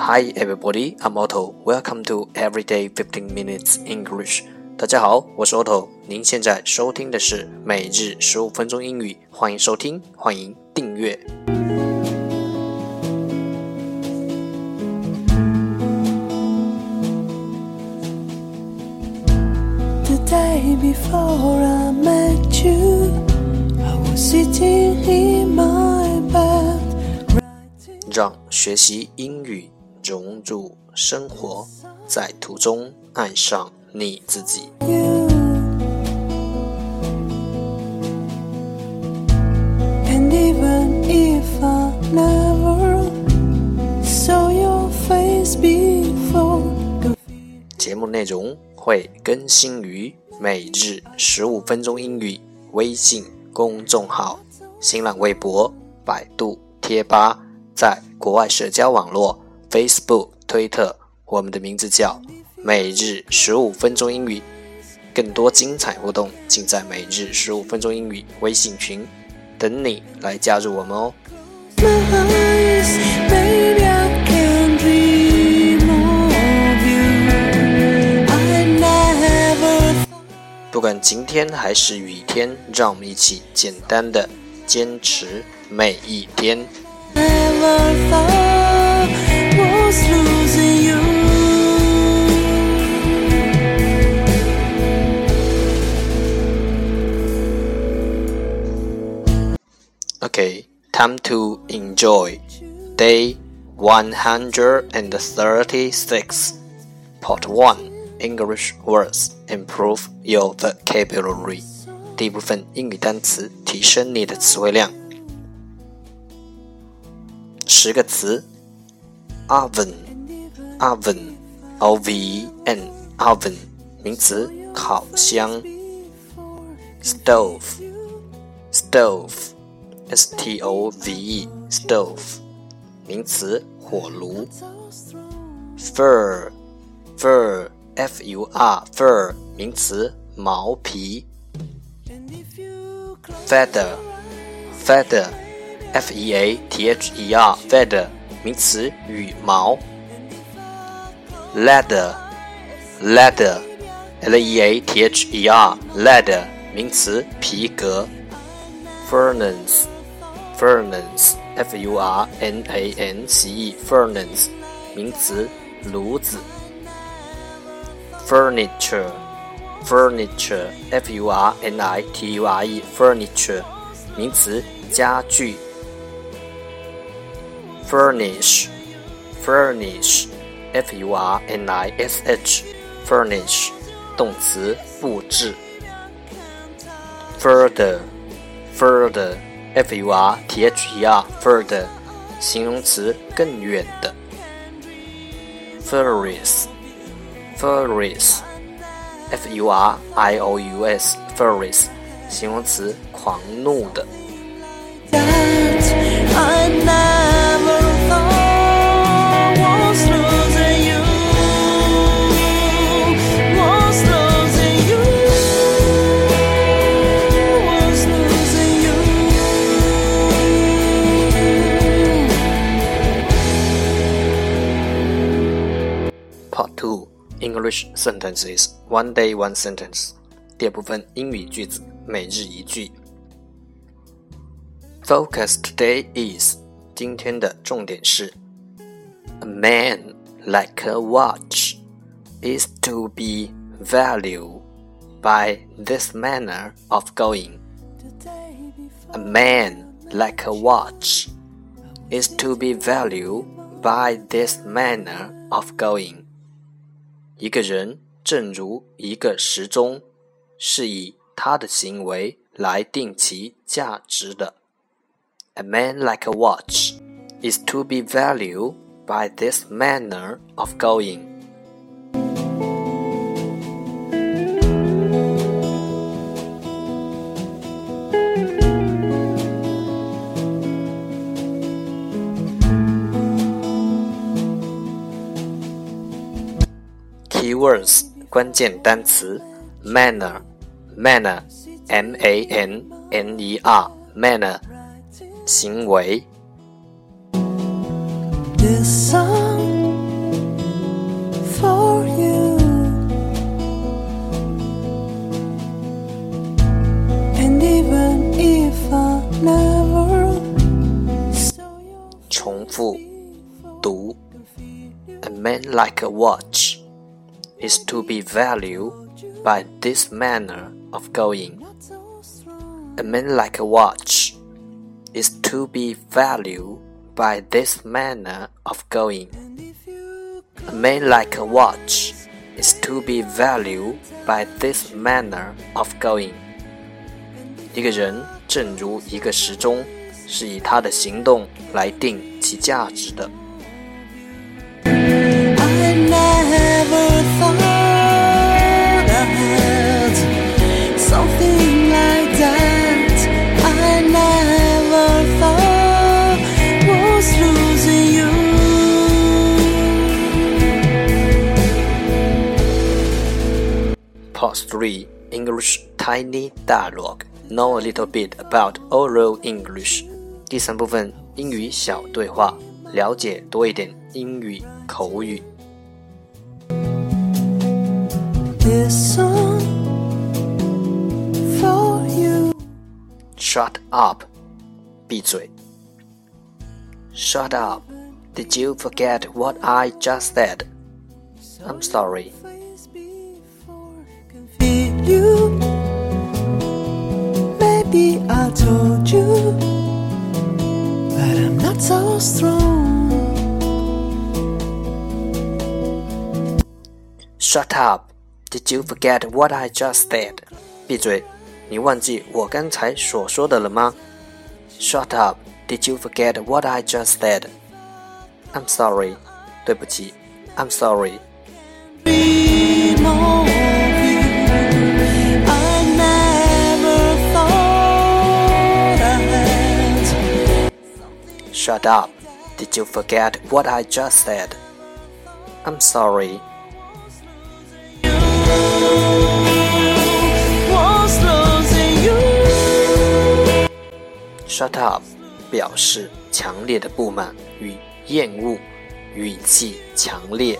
Hi everybody, I'm Otto. Welcome to Everyday 15 Minutes English. 大家好，我是 Otto。您现在收听的是每日十五分钟英语，欢迎收听，欢迎订阅。The day before I met you, I was sitting in my bed. writing 让学习英语融入生活，在途中爱上你自己。you. And even if I never saw your face before, 节目内容会更新于每日十五分钟英语微信公众号、新浪微博、百度贴吧，在国外社交网络 Facebook、推特，我们的名字叫每日十五分钟英语。更多精彩互动，尽在每日十五分钟英语微信群，等你来加入我们哦。不管晴天还是雨天，让我们一起简单的坚持每一天。Okay, time to enjoy. Day 136. Part 1 English words. Improve your vocabulary. 第一部分英语单词，提升你的词汇量。十个词 ：oven，oven，o v e n，oven，名词，烤箱。stove，stove。S T O V E stove 名词火炉。fur fur F U R fur 名词毛皮。feather feather F E A T H E R feather 名词羽毛 leather leather L E A T H E R leather 名词皮革 furnace furnace F U R N A N C E furnace 名词炉子 furniture furniture F U R N I T U R E furniture 名词家具。furnish furnish f u r n i s h furnish 动词布置。further further f u r t h e r further 形容词更远的。furious furious f u r i o u s furious 形容词狂怒的。 Two English sentences One day one sentence 第二部分英语句子每日一句。Focus today is 今天的重点是 A man like a watch is to be valued by this manner of going. The day before A man like a watch is to be valued by this manner of going. 一个人正如一个时钟，是以他的行为来定其价值的。A man like a watch is to be valued by this manner of going. keywords 关键单词 manner manner m a n n e r r，manner 行为。This song for you. And even if I never 重复读 A man like a what is to be valued by this manner of going. A man like a watch is to be valued by this manner of going. A man like a watch is to be valued by this manner of going. 一个人正如一个时钟，是以他的行动来定其价值的。 Part 3 English Tiny Dialogue Know a little bit about oral English 第三部分英语小对话，了解多一点英语口语。 This song for you. Shut up，闭嘴。Shut up. Did you forget what I just said? I'm sorry. Can feel you. Maybe I told you, but I'm not so strong. Shut up. Did you forget what I just said? 闭嘴，你忘记我刚才所说的了吗？Shut up. Did you forget what I just said? I'm sorry. 对不起，I'm sorry. Shut up. Did you forget what I just said? I'm sorry. Was losing you. Shut up 表示强烈的不满与厌恶，语气强烈。